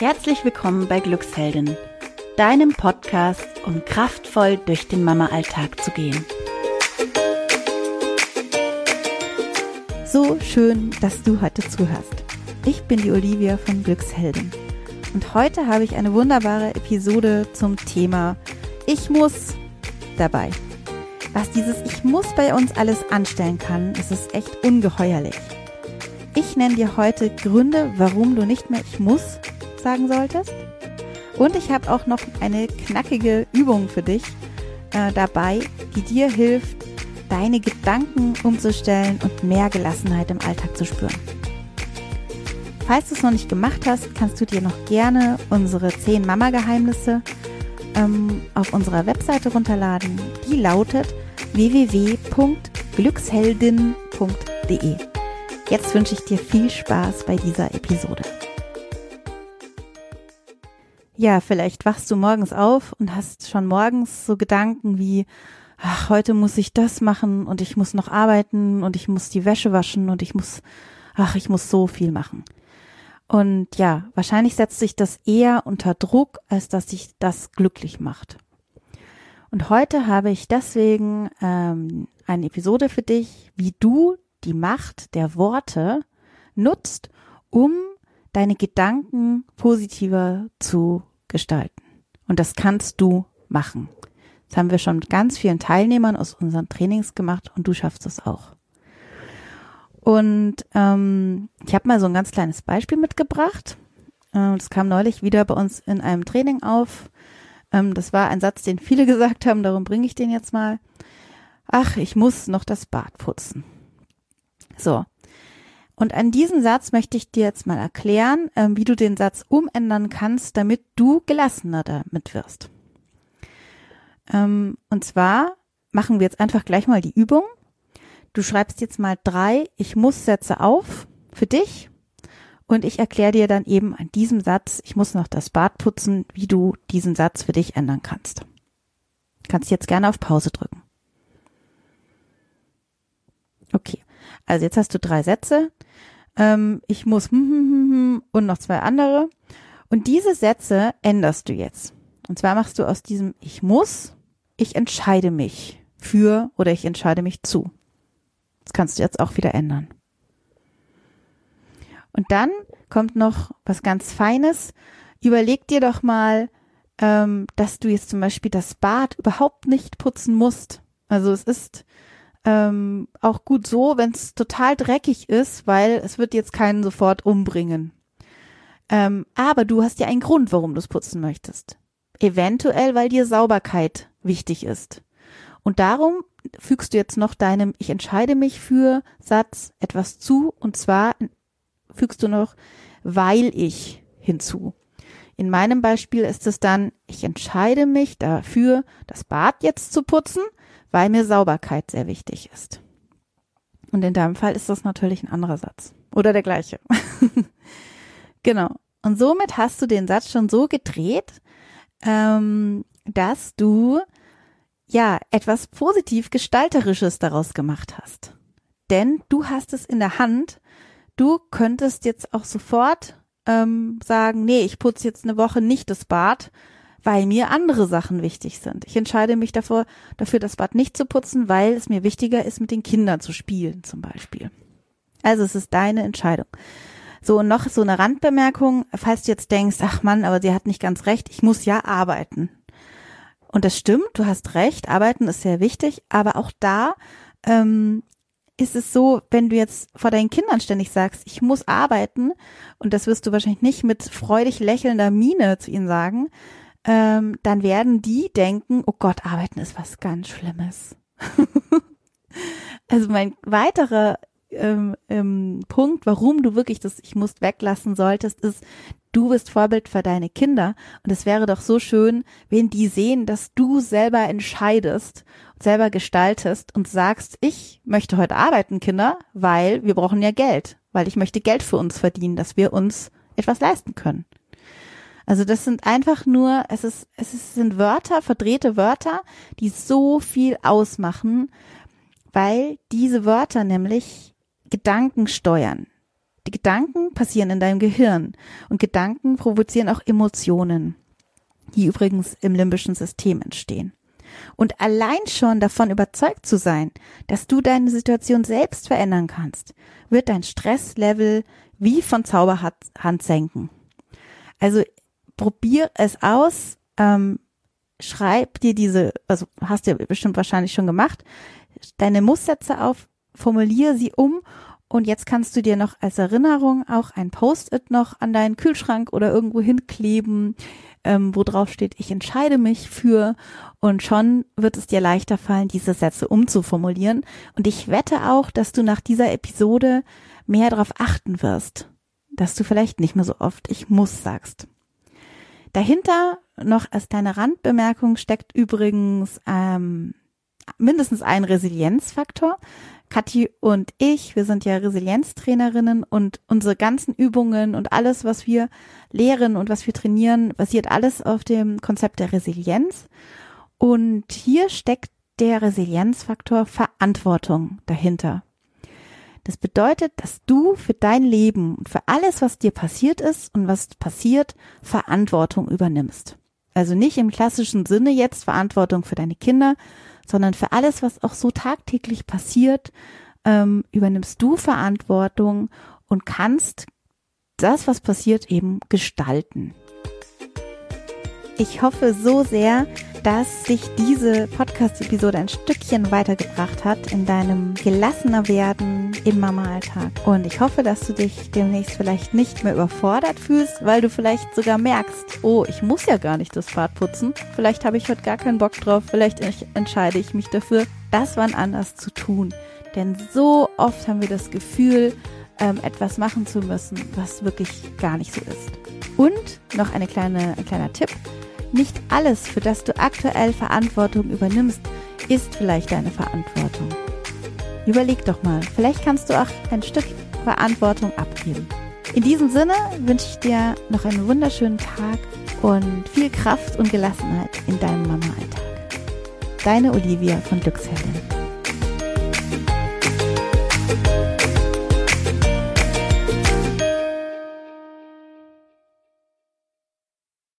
Herzlich willkommen bei Glücksheldin, deinem Podcast, um kraftvoll durch den Mama-Alltag zu gehen. So schön, dass du heute zuhörst. Ich bin die Olivia von Glücksheldin und heute habe ich eine wunderbare Episode zum Thema Ich muss dabei. Was dieses Ich muss bei uns alles anstellen kann, ist es echt ungeheuerlich. Ich nenne dir heute Gründe, warum du nicht mehr Ich muss sagen solltest. Und ich habe auch noch eine knackige Übung für dich äh, dabei, die dir hilft, deine Gedanken umzustellen und mehr Gelassenheit im Alltag zu spüren. Falls du es noch nicht gemacht hast, kannst du dir noch gerne unsere 10 Mama-Geheimnisse ähm, auf unserer Webseite runterladen. Die lautet www.glücksheldin.de. Jetzt wünsche ich dir viel Spaß bei dieser Episode. Ja, vielleicht wachst du morgens auf und hast schon morgens so Gedanken wie, ach, heute muss ich das machen und ich muss noch arbeiten und ich muss die Wäsche waschen und ich muss, ach, ich muss so viel machen. Und ja, wahrscheinlich setzt sich das eher unter Druck, als dass sich das glücklich macht. Und heute habe ich deswegen ähm, eine Episode für dich, wie du die Macht der Worte nutzt, um deine Gedanken positiver zu gestalten. Und das kannst du machen. Das haben wir schon mit ganz vielen Teilnehmern aus unseren Trainings gemacht und du schaffst es auch. Und ähm, ich habe mal so ein ganz kleines Beispiel mitgebracht. Äh, das kam neulich wieder bei uns in einem Training auf. Ähm, das war ein Satz, den viele gesagt haben, darum bringe ich den jetzt mal. Ach, ich muss noch das Bad putzen. So, und an diesem Satz möchte ich dir jetzt mal erklären, äh, wie du den Satz umändern kannst, damit du gelassener damit wirst. Ähm, und zwar machen wir jetzt einfach gleich mal die Übung. Du schreibst jetzt mal drei Ich muss Sätze auf für dich und ich erkläre dir dann eben an diesem Satz, ich muss noch das Bad putzen, wie du diesen Satz für dich ändern kannst. Kannst jetzt gerne auf Pause drücken. Also jetzt hast du drei Sätze ähm, ich muss hm, hm, hm, und noch zwei andere. Und diese Sätze änderst du jetzt. Und zwar machst du aus diesem ich muss, ich entscheide mich für oder ich entscheide mich zu. Das kannst du jetzt auch wieder ändern. Und dann kommt noch was ganz Feines. Überleg dir doch mal, ähm, dass du jetzt zum Beispiel das Bad überhaupt nicht putzen musst. Also es ist ähm, auch gut so, wenn es total dreckig ist, weil es wird jetzt keinen sofort umbringen. Ähm, aber du hast ja einen Grund, warum du es putzen möchtest. Eventuell, weil dir Sauberkeit wichtig ist. Und darum fügst du jetzt noch deinem Ich entscheide mich für Satz etwas zu. Und zwar fügst du noch weil ich hinzu. In meinem Beispiel ist es dann, ich entscheide mich dafür, das Bad jetzt zu putzen, weil mir Sauberkeit sehr wichtig ist. Und in deinem Fall ist das natürlich ein anderer Satz. Oder der gleiche. genau. Und somit hast du den Satz schon so gedreht, ähm, dass du ja etwas positiv gestalterisches daraus gemacht hast. Denn du hast es in der Hand. Du könntest jetzt auch sofort ähm, sagen, nee, ich putze jetzt eine Woche nicht das Bad, weil mir andere Sachen wichtig sind. Ich entscheide mich davor, dafür das Bad nicht zu putzen, weil es mir wichtiger ist, mit den Kindern zu spielen, zum Beispiel. Also es ist deine Entscheidung. So, und noch so eine Randbemerkung, falls du jetzt denkst, ach Mann, aber sie hat nicht ganz recht, ich muss ja arbeiten. Und das stimmt, du hast recht, arbeiten ist sehr wichtig, aber auch da ähm, ist es so, wenn du jetzt vor deinen Kindern ständig sagst, ich muss arbeiten, und das wirst du wahrscheinlich nicht mit freudig lächelnder Miene zu ihnen sagen, ähm, dann werden die denken, oh Gott, arbeiten ist was ganz Schlimmes. also mein weiterer ähm, ähm, Punkt, warum du wirklich das Ich muss weglassen solltest, ist, du bist Vorbild für deine Kinder und es wäre doch so schön, wenn die sehen, dass du selber entscheidest, selber gestaltest und sagst, ich möchte heute arbeiten, Kinder, weil wir brauchen ja Geld, weil ich möchte Geld für uns verdienen, dass wir uns etwas leisten können. Also das sind einfach nur, es ist, es ist, sind Wörter, verdrehte Wörter, die so viel ausmachen, weil diese Wörter nämlich Gedanken steuern. Die Gedanken passieren in deinem Gehirn und Gedanken provozieren auch Emotionen, die übrigens im limbischen System entstehen. Und allein schon davon überzeugt zu sein, dass du deine Situation selbst verändern kannst, wird dein Stresslevel wie von Zauberhand senken. Also probier es aus, ähm, schreib dir diese, also hast du bestimmt wahrscheinlich schon gemacht, deine Musssätze auf, formuliere sie um und jetzt kannst du dir noch als Erinnerung auch ein Post-it noch an deinen Kühlschrank oder irgendwo hinkleben, ähm, wo drauf steht, ich entscheide mich für und schon wird es dir leichter fallen, diese Sätze umzuformulieren. Und ich wette auch, dass du nach dieser Episode mehr darauf achten wirst, dass du vielleicht nicht mehr so oft ich muss sagst. Dahinter noch als kleine Randbemerkung steckt übrigens ähm, mindestens ein Resilienzfaktor. Kathi und ich, wir sind ja Resilienztrainerinnen und unsere ganzen Übungen und alles, was wir lehren und was wir trainieren, basiert alles auf dem Konzept der Resilienz. Und hier steckt der Resilienzfaktor Verantwortung dahinter. Das bedeutet, dass du für dein Leben und für alles, was dir passiert ist und was passiert, Verantwortung übernimmst. Also nicht im klassischen Sinne jetzt Verantwortung für deine Kinder, sondern für alles, was auch so tagtäglich passiert, ähm, übernimmst du Verantwortung und kannst das, was passiert, eben gestalten. Ich hoffe so sehr, dass sich diese Podcast-Episode ein Stückchen weitergebracht hat in deinem gelassener Werden im Mama-Alltag. Und ich hoffe, dass du dich demnächst vielleicht nicht mehr überfordert fühlst, weil du vielleicht sogar merkst, oh, ich muss ja gar nicht das Bad putzen. Vielleicht habe ich heute gar keinen Bock drauf. Vielleicht entscheide ich mich dafür, das wann anders zu tun. Denn so oft haben wir das Gefühl, ähm, etwas machen zu müssen, was wirklich gar nicht so ist. Und noch eine kleine, ein kleiner Tipp. Nicht alles, für das du aktuell Verantwortung übernimmst, ist vielleicht deine Verantwortung. Überleg doch mal, vielleicht kannst du auch ein Stück Verantwortung abgeben. In diesem Sinne wünsche ich dir noch einen wunderschönen Tag und viel Kraft und Gelassenheit in deinem Mama-Alltag. Deine Olivia von Glücksheldin.